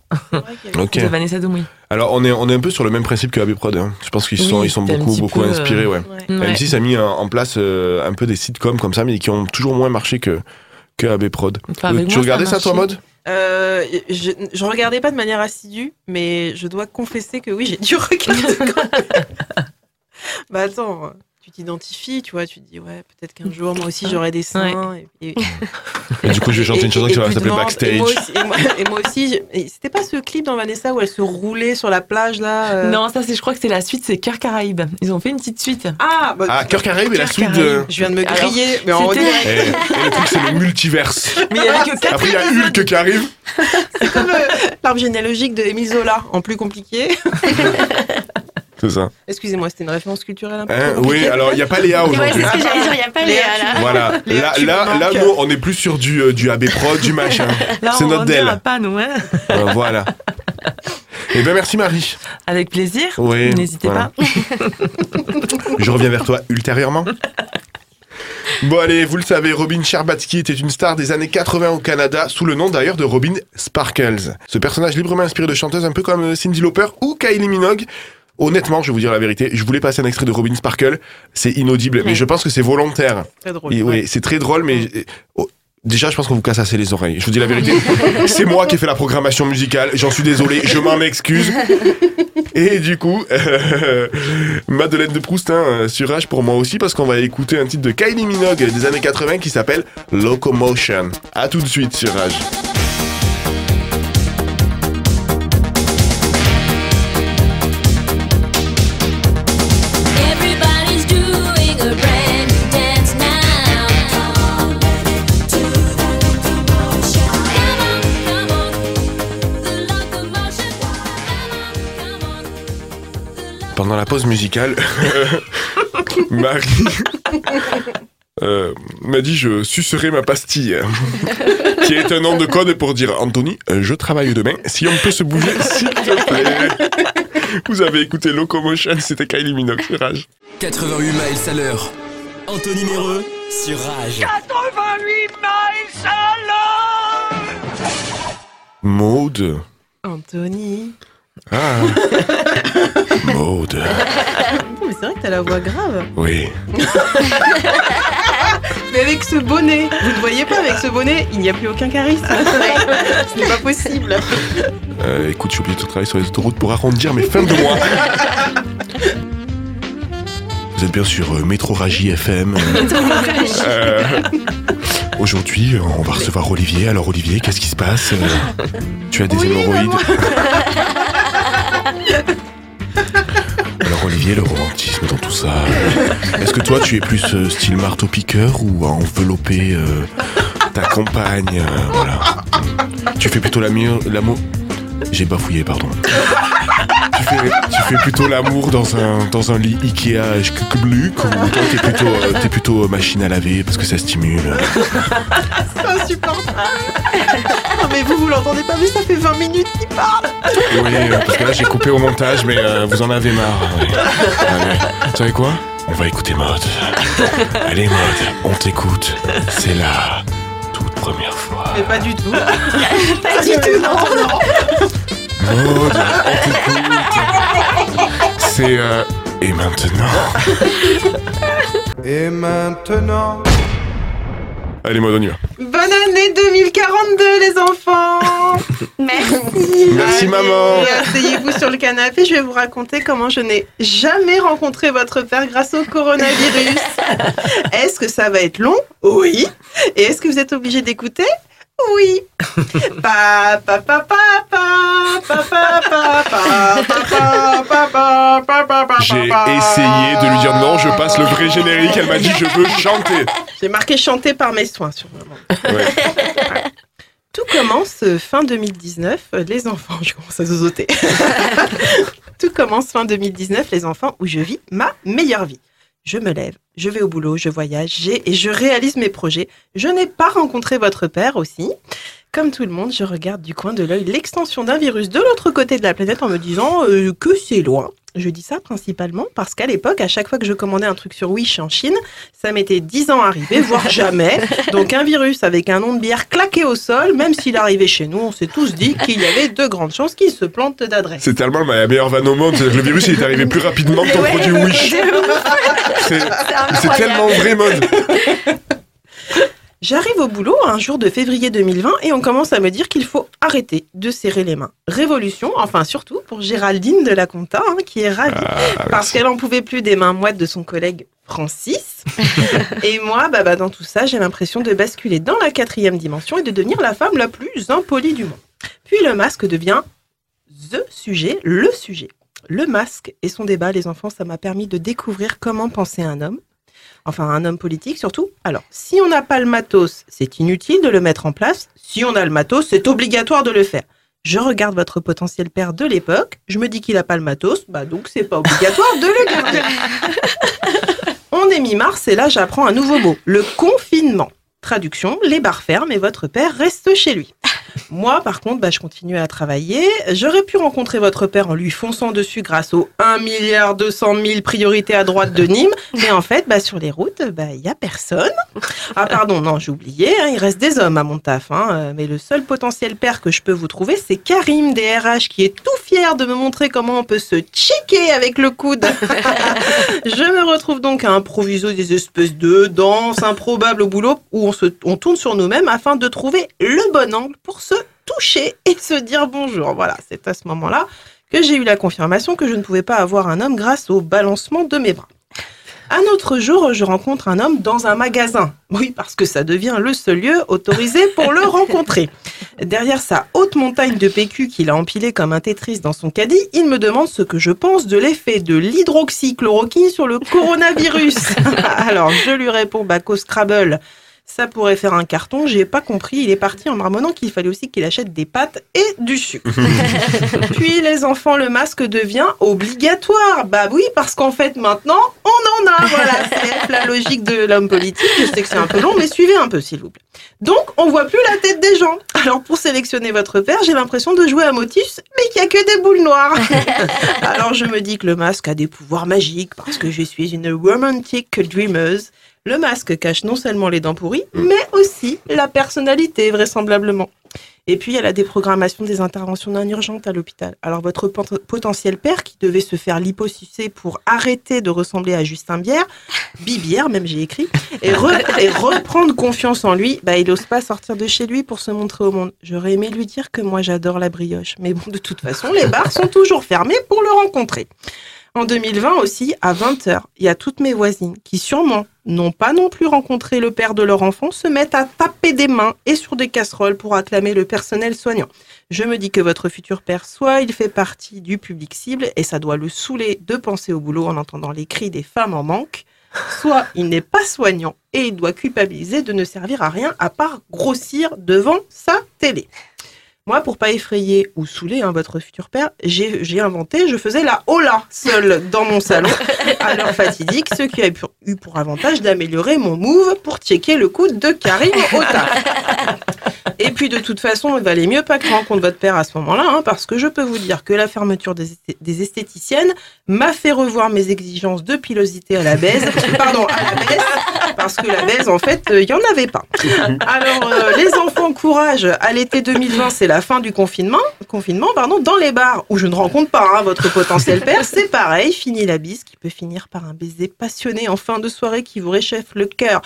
Ok. de Vanessa Dumouy. Alors on est, on est un peu sur le même principe que AB Prod. hein. Je pense qu'ils sont, Oui, ils sont beaucoup, beaucoup peu, euh, inspirés. Ouais. Ouais. M6 a mis en, en place euh, un peu des sitcoms comme ça, mais qui ont toujours moins marché que, que AB Prod. Enfin, Euh, tu moi, regardais ça ça, toi, mode Euh, je, je regardais pas de manière assidue, mais je dois confesser que oui, j'ai dû regarder. bah attends, tu t'identifies, tu vois, tu te dis ouais, peut-être qu'un jour moi aussi j'aurai des seins. Et, et- Et du coup, je vais chanter une chanson qui va tu s'appeler Backstage. Et moi aussi, et moi, et moi aussi, c'était pas ce clip dans Vanessa où elle se roulait sur la plage là euh Non, ça c'est, je crois que c'est la suite, c'est Cœur Caraïbe. Ils ont fait une petite suite. Ah, bah, Ah, Cœur Caraïbe et la suite de. Je viens de me Alors, griller, mais en direct. Eh, et le truc, c'est le multiverse. Mais il y avait que quatre Après, il y a Hulk qui arrive. C'est comme euh, l'arbre généalogique de Émile Zola, en plus compliqué. C'est ça. Excusez-moi, c'était une référence culturelle un peu Hein, oui, alors il n'y a pas Léa Ouais, aujourd'hui. c'est ce que j'allais dire, il n'y a pas Léa, Léa là. Voilà, Léa, là, là, là, nous, on est plus sur du, euh, du AB Prod, du machin. Là, C'est on notre Dell. à pas, nous, hein. Euh, voilà. Eh bien, merci Marie. Avec plaisir. Oui, N'hésitez voilà. pas. Je reviens vers toi ultérieurement. Bon allez, vous le savez, Robin Scherbatsky était une star des années 80 au Canada, sous le nom d'ailleurs de Robin Sparkles. Ce personnage librement inspiré de chanteuses un peu comme euh, Cindy Lauper ou Kylie Minogue. Honnêtement, je vais vous dire la vérité, je voulais passer un extrait de Robin Sparkle, c'est inaudible, mais Ouais. je pense que c'est volontaire. Très drôle. Ouais. oui, c'est très drôle, mais euh, oh, déjà, je pense qu'on vous casse assez les oreilles. Je vous dis la vérité, c'est moi qui ai fait la programmation musicale. J'en suis désolé, je m'en excuse. Et du coup, euh, Madeleine de Proust hein, sur Rage pour moi aussi, parce qu'on va écouter un titre de Kylie Minogue des années 80 qui s'appelle Locomotion. À tout de suite sur Rage. Pendant la pause musicale, Marie euh, m'a dit je sucerai ma pastille, qui est un nom de code pour dire Anthony, je travaille demain. Si on peut se bouger, s'il te plaît. Vous avez écouté Locomotion, c'était Kylie Minogue sur Rage. 88 miles à l'heure. Anthony Méreux sur Rage. Maude. Anthony. Ah. Maude. Mais c'est vrai que t'as la voix grave. Oui. Mais avec ce bonnet, vous ne voyez pas, avec ce bonnet, il n'y a plus aucun charisme. Ce n'est pas possible. Euh, écoute, je suis obligé de travailler sur les autoroutes pour arrondir mes fins de mois. Vous êtes bien sur euh, Métro Ragie FM. euh, Aujourd'hui, on va recevoir Olivier. Alors Olivier, qu'est-ce qui se passe? Euh, Tu as des hémorroïdes? Alors Olivier, le romantisme dans tout ça. euh, Est-ce que toi, tu es plus euh, style marteau-piqueur ou à envelopper euh, ta compagne Voilà. Tu fais plutôt l'amour... l'amour... J'ai bafouillé, pardon. Tu fais, tu fais plutôt l'amour dans un, dans un lit Ikea Schkbluk ou toi t'es plutôt, euh, t'es plutôt machine à laver parce que ça stimule C'est insupportable. Non, mais vous, vous l'entendez pas, mais ça fait 20 minutes qu'il parle. Oui, euh, parce que là j'ai coupé au montage mais euh, vous en avez marre. ouais. Allez, vous savez quoi? On va écouter Mode. Allez Mode, on t'écoute. C'est la toute première fois. Mais pas du tout. Pas du tout, non. Mode, on t'écoute. C'est... euh, Et maintenant Et maintenant Allez Mode, on y va. Bonne année 2042, les enfants. Merci. Merci Allez, maman Asseyez-vous sur le canapé, je vais vous raconter comment je n'ai jamais rencontré votre père grâce au coronavirus. Est-ce que ça va être long? Oui. Et est-ce que vous êtes obligé d'écouter? Oui. Pa, pa, pa, pa, pa, pa, pa, pa, pa, pa, pa, pa, pa, pa, pa, J'ai essayé de lui dire non, je passe le vrai générique, elle m'a dit je veux chanter. J'ai marqué chanter par mes soins sur le moment. Ouais. Tout commence euh, fin 2019, euh, les enfants, je commence à zozoter. Tout commence fin 2019, les enfants, où je vis ma meilleure vie. Je me lève, je vais au boulot, je voyage, et je réalise mes projets. Je n'ai pas rencontré votre père aussi. Comme tout le monde, je regarde du coin de l'œil l'extension d'un virus de l'autre côté de la planète en me disant euh, que c'est loin. Je dis ça principalement parce qu'à l'époque, à chaque fois que je commandais un truc sur Wish en Chine, ça mettait 10 ans à arriver, voire jamais. Donc un virus avec un nom de bière claqué au sol, même s'il arrivait chez nous, on s'est tous dit qu'il y avait de grandes chances qu'il se plante d'adresse. C'est tellement la meilleure vanne au monde. Le virus il est arrivé plus rapidement que ton Ouais. produit Wish. C'est c'est tellement vrai, mode. J'arrive au boulot un jour de février 2020 et on commence à me dire qu'il faut arrêter de serrer les mains. Révolution, enfin surtout pour Géraldine de la Compta, hein, qui est ravie parce qu'elle en pouvait plus des mains moites de son collègue Francis. et moi, bah, bah, dans tout ça, j'ai l'impression de basculer dans la quatrième dimension et de devenir la femme la plus impolie du monde. Puis le masque devient the sujet, le sujet. Le masque et son débat, les enfants, ça m'a permis de découvrir comment penser un homme, enfin un homme politique surtout. Alors, si on n'a pas le matos, c'est inutile de le mettre en place. Si on a le matos, c'est obligatoire de le faire. Je regarde votre potentiel père de l'époque, je me dis qu'il n'a pas le matos, bah donc c'est pas obligatoire de le garder. On est mi-mars et là j'apprends un nouveau mot, le confinement. Traduction, les bars ferment et votre père reste chez lui. Moi, par contre, bah, je continue à travailler. J'aurais pu rencontrer votre père en lui fonçant dessus grâce aux 1 milliard 200 000 priorités à droite de Nîmes. Mais en fait, bah, sur les routes, bah, il y a personne. Ah, pardon, non, j'ai oublié. hein, il reste des hommes à mon taf. hein, euh, mais le seul potentiel père que je peux vous trouver, c'est Karim DRH qui est tout fier de me montrer comment on peut se checker avec le coude. je me retrouve donc à improviser des espèces de danses improbables au boulot où on, se, on tourne sur nous-mêmes afin de trouver le bon angle pour se toucher et se dire bonjour. Voilà, c'est à ce moment-là que j'ai eu la confirmation que je ne pouvais pas avoir un homme grâce au balancement de mes bras. Un autre jour, je rencontre un homme dans un magasin. Oui, parce que ça devient le seul lieu autorisé pour le rencontrer. Derrière sa haute montagne de PQ qu'il a empilée comme un Tetris dans son caddie, il me demande ce que je pense de l'effet de l'hydroxychloroquine sur le coronavirus. Alors, je lui réponds, bah, qu'au Scrabble, ça pourrait faire un carton. J'ai pas compris. Il est parti en marmonnant qu'il fallait aussi qu'il achète des pâtes et du sucre. Puis les enfants, le masque devient obligatoire. Bah oui, parce qu'en fait maintenant, on en a. Voilà, c'est la logique de l'homme politique. Je sais que c'est un peu long, mais suivez un peu, s'il vous plaît. Donc, on voit plus la tête des gens. Alors, pour sélectionner votre père, j'ai l'impression de jouer à Motus, mais qu'il y a que des boules noires. Alors, je me dis que le masque a des pouvoirs magiques parce que je suis une romantic dreameuse. Le masque cache non seulement les dents pourries, mais aussi la personnalité, vraisemblablement. Et puis, il y a la déprogrammation des interventions non urgentes à l'hôpital. Alors, votre pot- potentiel père, qui devait se faire liposucer pour arrêter de ressembler à Justin Bière, Bibière, même j'ai écrit, et, re- et reprendre confiance en lui, bah, il n'ose pas sortir de chez lui pour se montrer au monde. J'aurais aimé lui dire que moi, j'adore la brioche. Mais bon, de toute façon, les bars sont toujours fermés pour le rencontrer. En 2020 aussi, à 20h, il y a toutes mes voisines qui sûrement n'ont pas non plus rencontré le père de leur enfant se mettent à taper des mains et sur des casseroles pour acclamer le personnel soignant. Je me dis que votre futur père, soit il fait partie du public cible et ça doit le saouler de penser au boulot en entendant les cris des femmes en manque, soit il n'est pas soignant et il doit culpabiliser de ne servir à rien à part grossir devant sa télé. Moi, pour pas effrayer ou saouler hein, votre futur père, j'ai j'ai inventé, je faisais la hola seule dans mon salon à l'heure fatidique, ce qui a eu pour, avantage d'améliorer mon move pour checker le coude de Karim taf. Et puis de toute façon, il valait mieux pas que je rencontre votre père à ce moment-là, hein, parce que je peux vous dire que la fermeture des, esthé- des esthéticiennes m'a fait revoir mes exigences de pilosité à la baise, pardon, à la baisse, parce que la baise, en fait, euh, il y en avait pas. Alors, euh, les enfants, courage, à l'été 2020, c'est la fin du confinement, confinement pardon, dans les bars où je ne rencontre pas hein, votre potentiel père, c'est pareil, fini la bise qui peut finir par un baiser passionné en fin de soirée qui vous réchauffe le cœur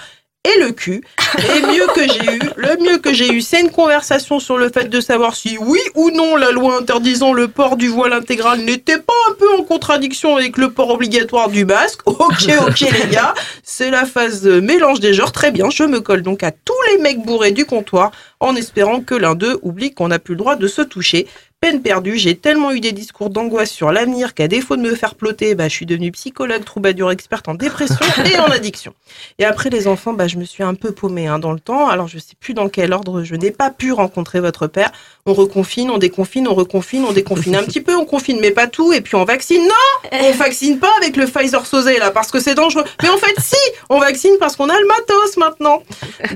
et le cul. Et mieux que j'ai eu, le mieux que j'ai eu, c'est une conversation sur le fait de savoir si oui ou non la loi interdisant le port du voile intégral n'était pas un peu en contradiction avec le port obligatoire du masque. Ok, ok les gars, c'est la phase mélange des genres. Très bien, je me colle donc à tous les mecs bourrés du comptoir en espérant que l'un d'eux oublie qu'on n'a plus le droit de se toucher. Peine perdue. J'ai tellement eu des discours d'angoisse sur l'avenir qu'à défaut de me faire ploter, bah, je suis devenue psychologue, troubadour experte en dépression et en addiction. Et après les enfants, bah, je me suis un peu paumée hein, dans le temps. Alors je sais plus dans quel ordre je n'ai pas pu rencontrer votre père. On reconfine, on déconfine, on reconfine, on déconfine un petit peu, on confine mais pas tout, et puis on vaccine. Non, on vaccine pas avec le Pfizer sosé là parce que c'est dangereux. Mais en fait, si, on vaccine parce qu'on a le matos maintenant.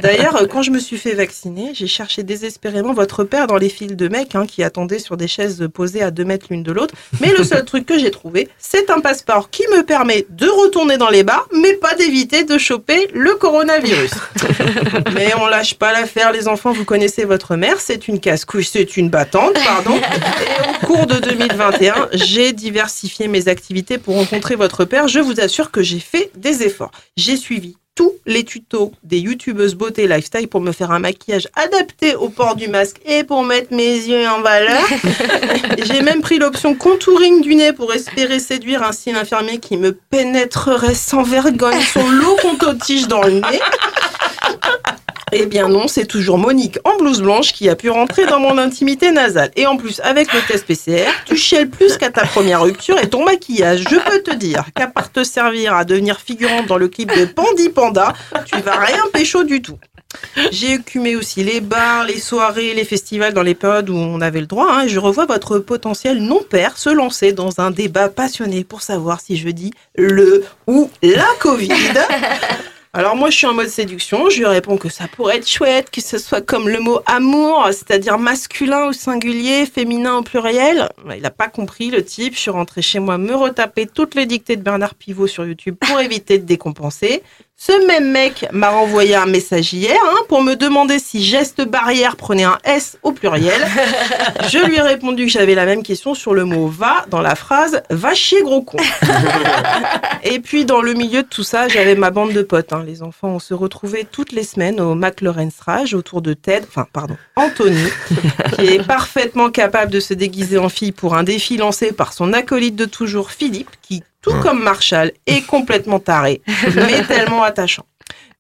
D'ailleurs, quand je me suis fait vacciner, j'ai cherché désespérément votre père dans les files de mecs hein, qui attendaient sur des chaises posées à deux mètres l'une de l'autre. Mais le seul truc que j'ai trouvé, c'est un passeport qui me permet de retourner dans les bars, mais pas d'éviter de choper le coronavirus. Mais on lâche pas l'affaire, les enfants, vous connaissez votre mère, c'est une casse-couche, c'est une battante, pardon. Et au cours de 2021, j'ai diversifié mes activités pour rencontrer votre père. Je vous assure que j'ai fait des efforts. J'ai suivi tous les tutos des youtubeuses beauté lifestyle pour me faire un maquillage adapté au port du masque et pour mettre mes yeux en valeur. J'ai même pris l'option contouring du nez pour espérer séduire ainsi l'infirmier qui me pénétrerait sans vergogne son lot tige dans le nez. Eh bien non, c'est toujours Monique en blouse blanche qui a pu rentrer dans mon intimité nasale. Et en plus, avec le test PCR, tu chiales plus qu'à ta première rupture et ton maquillage. Je peux te dire qu'à part te servir à devenir figurante dans le clip de Pandi Panda, tu vas rien pécho du tout. J'ai écumé aussi les bars, les soirées, les festivals dans les périodes où on avait le droit. hein, et je revois votre potentiel non-père se lancer dans un débat passionné pour savoir si je dis le ou la Covid. Alors moi je suis en mode séduction, je lui réponds que ça pourrait être chouette, que ce soit comme le mot amour, c'est-à-dire masculin au singulier, féminin au pluriel. Il n'a pas compris le type, je suis rentrée chez moi me retaper toutes les dictées de Bernard Pivot sur YouTube pour éviter de décompenser. Ce même mec m'a renvoyé un message hier hein, pour me demander si geste barrière prenait un S au pluriel. Je lui ai répondu que j'avais la même question sur le mot va dans la phrase va chier gros con. Et puis dans le milieu de tout ça, j'avais ma bande de potes. hein. Les enfants, on se retrouvait toutes les semaines au McLaurin's Rage autour de Ted, enfin pardon, Anthony, qui est parfaitement capable de se déguiser en fille pour un défi lancé par son acolyte de toujours, Philippe, qui, tout comme Marshall, est complètement taré, mais tellement attachant.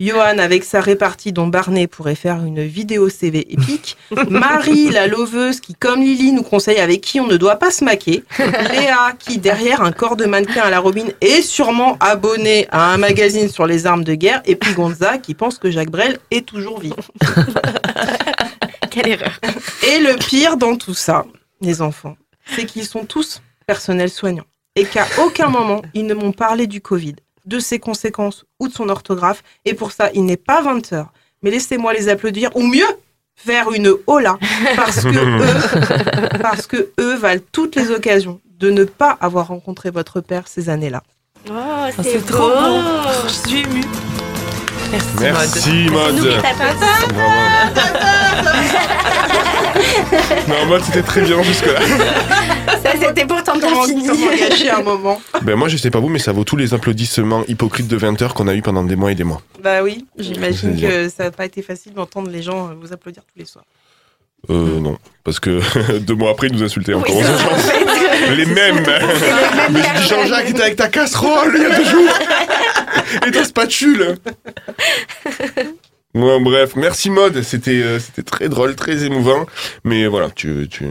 Johan avec sa répartie dont Barney pourrait faire une vidéo CV épique. Marie, la loveuse qui, comme Lily, nous conseille avec qui on ne doit pas se maquer. Léa qui, derrière un corps de mannequin à la robine, est sûrement abonnée à un magazine sur les armes de guerre. Et puis Gonza qui pense que Jacques Brel est toujours vivant. Quelle erreur. Et le pire dans tout ça, les enfants, c'est qu'ils sont tous personnels soignants. Et qu'à aucun moment, ils ne m'ont parlé du Covid, de ses conséquences ou de son orthographe. Et pour ça, il n'est pas 20 heures. Mais laissez-moi les applaudir, ou mieux, faire une hola. Parce que eux, parce que eux valent toutes les occasions de ne pas avoir rencontré votre père ces années-là. Oh, c'est c'est trop beau. Je suis émue. Merci, Merci. N'oublie ta Non, Maud, c'était très bien jusque-là. Ça, c'était pourtant bien fini. un moment Ben moi, je sais pas vous, mais ça vaut tous les applaudissements hypocrites de 20 heures qu'on a eu pendant des mois et des mois. Bah oui, j'imagine que ça n'a pas été facile d'entendre les gens vous applaudir tous les soirs. Euh, non. Parce que deux mois après, ils nous insultaient encore. Oui. Les mêmes. Mais je dis Jean-Jacques était avec ta casserole il y a deux jours. Et ta spatule. Ouais, bref, merci Mode, c'était euh, c'était très drôle, très émouvant, mais voilà, tu, tu,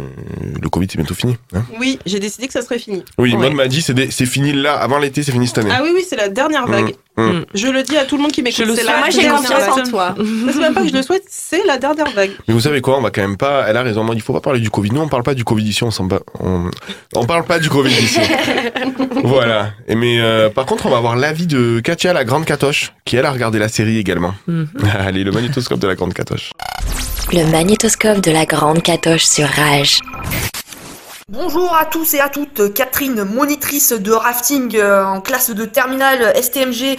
le Covid c'est bientôt fini. hein. Oui, j'ai décidé que ça serait fini. oui, Ouais. Mode m'a dit c'est c'est fini là, avant l'été, c'est fini cette année. Ah oui, oui, c'est la dernière vague. Mmh, mmh. Je le dis à tout le monde qui m'écoute. Je le c'est souhaite. la Moi, j'ai dernière confiance vague. en toi. C'est même pas que je le souhaite, c'est la dernière vague. Mais vous savez quoi, on va quand même pas. Elle a raison, il faut pas parler du Covid. Nous, on parle pas du Covid ici, on s'en bat. On, on parle pas du Covid ici. voilà. Et mais euh, par contre, on va avoir l'avis de Katia, la grande Catoche, qui elle a regardé la série également. Mhm. Allez, le magnétoscope de la grande Catoche. Le magnétoscope de la grande catoche sur Rage. Bonjour à tous et à toutes, Catherine, monitrice de rafting euh, en classe de terminale STMG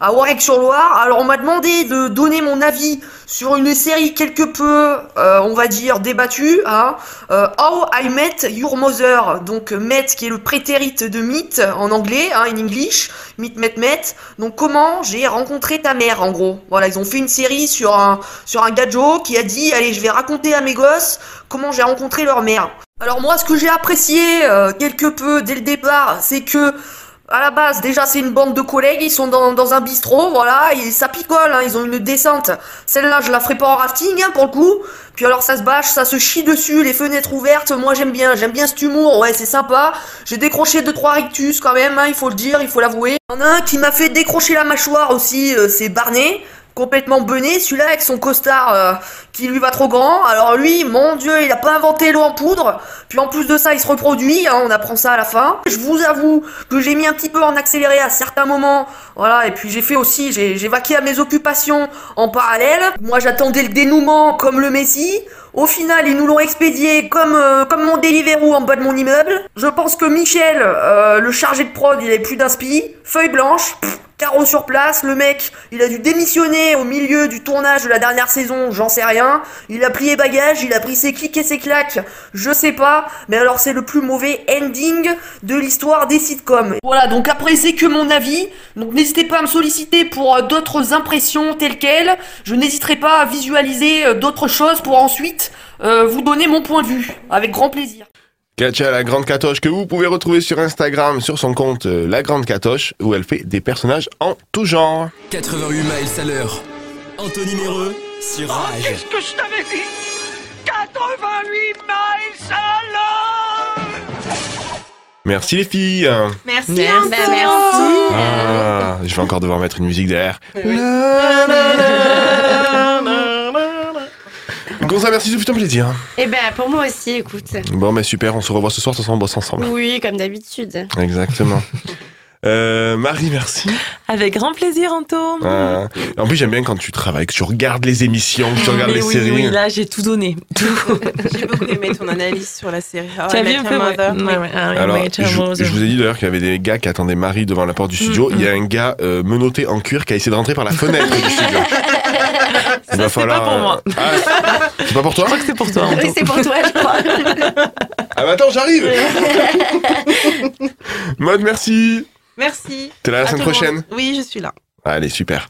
à Warwick-sur-Loire. Alors on m'a demandé de donner mon avis sur une série quelque peu, euh, on va dire, débattue, hein, euh, How I Met Your Mother, donc Met qui est le prétérite de Meet en anglais, hein, in English, Meet, Met, Met, donc comment j'ai rencontré ta mère en gros? Voilà, ils ont fait une série sur un, sur un qui a dit, allez je vais raconter à mes gosses comment j'ai rencontré leur mère. Alors moi, ce que j'ai apprécié euh, quelque peu dès le départ, c'est que à la base, déjà, c'est une bande de collègues, ils sont dans, un bistrot, voilà, et ça picole, hein, ils ont une descente. Celle-là, je la ferai pas en rafting, hein, pour le coup. Puis alors, ça se bâche, ça se chie dessus, les fenêtres ouvertes, moi j'aime bien, j'aime bien cet humour, ouais, c'est sympa. J'ai décroché deux trois rictus quand même, hein, il faut le dire, il faut l'avouer. Il y en a un qui m'a fait décrocher la mâchoire aussi, euh, c'est Barney complètement bené, celui-là avec son costard euh, qui lui va trop grand. Alors lui, mon dieu, il a pas inventé l'eau en poudre. Puis en plus de ça, il se reproduit, hein, on apprend ça à la fin. Je vous avoue que j'ai mis un petit peu en accéléré à certains moments. Voilà, et puis j'ai fait aussi, j'ai vaqué à mes occupations en parallèle. Moi j'attendais le dénouement comme le Messie. Au final, ils nous l'ont expédié comme, euh, comme mon Deliveroo en bas de mon immeuble. Je pense que Michel, euh, le chargé de prod, il avait plus d'inspi. Feuille blanche, carreau sur place. Le mec, il a dû démissionner au milieu du tournage de la dernière saison, j'en sais rien. Il a plié bagage, il a pris ses clics et ses claques, je sais pas. Mais alors c'est le plus mauvais ending de l'histoire des sitcoms. Voilà, donc après c'est que mon avis. Donc n'hésitez pas à me solliciter pour euh, d'autres impressions telles quelles. Je n'hésiterai pas à visualiser d'autres choses pour ensuite euh, vous donner mon point de vue. Avec grand plaisir. Katia, la grande catoche, que vous pouvez retrouver sur Instagram, sur son compte euh, La Grande Catoche, où elle fait des personnages en tout genre. 88 miles à l'heure. Anthony Méreux sur Rage. Qu'est-ce que je t'avais dit 88 miles à l'heure Merci les filles. Merci, Merci. Bah. Ah, je vais encore devoir mettre une musique derrière. Gonza, merci, ça fait un plaisir. Et ben pour moi aussi, écoute. Bon, mais super, on se revoit ce soir, ça on bosse ensemble. Oui, comme d'habitude. Exactement. Euh, Marie, merci. Avec grand plaisir, Anto. Ah. En plus, j'aime bien quand tu travailles, que tu regardes les émissions, que tu regardes Mais les oui, séries. oui, là, j'ai tout donné. J'ai beaucoup aimé ton analyse sur la série. How Tu as vu un peu, ouais. Ouais, ouais, ah, Alors, je, vous ai dit d'ailleurs qu'il y avait des gars qui attendaient Marie devant la porte du studio. Mm, Il y a un gars euh, menotté en cuir qui a essayé de rentrer par la fenêtre du studio. Il va c'est pas pour moi. euh, ah, c'est pas pour toi Je crois que c'est pour toi, Anto. Oui, c'est pour toi, je crois. Ah bah attends, j'arrive Mode, merci Merci. T'es là la À semaine prochaine Oui, je suis là. Allez, super.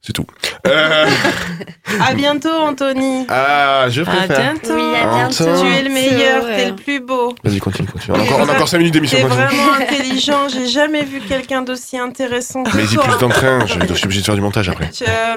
C'est tout. Euh, À bientôt, Anthony. ah, je À préfère. bientôt. Oui, à bientôt. Anto. Tu es le meilleur, t'es le plus beau. Vas-y, continue, continue. On a encore, on a encore 5 minutes d'émission. T'es vraiment intelligent. J'ai jamais vu quelqu'un d'aussi intéressant que Mais toi. plus d'entrain, je, je suis obligé de faire du montage après. Euh,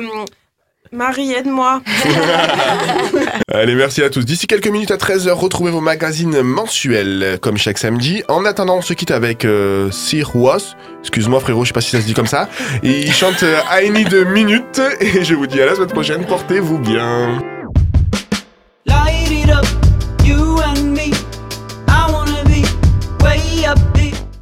Marie, aide-moi. Allez, merci à tous. D'ici quelques minutes à 13h, retrouvez vos magazines mensuels comme chaque samedi. En attendant, on se quitte avec euh, Sir Was. Excuse-moi frérot, je sais pas si ça se dit comme ça. Il chante euh, I Need a Minute. Et je vous dis à la semaine prochaine. Portez-vous bien.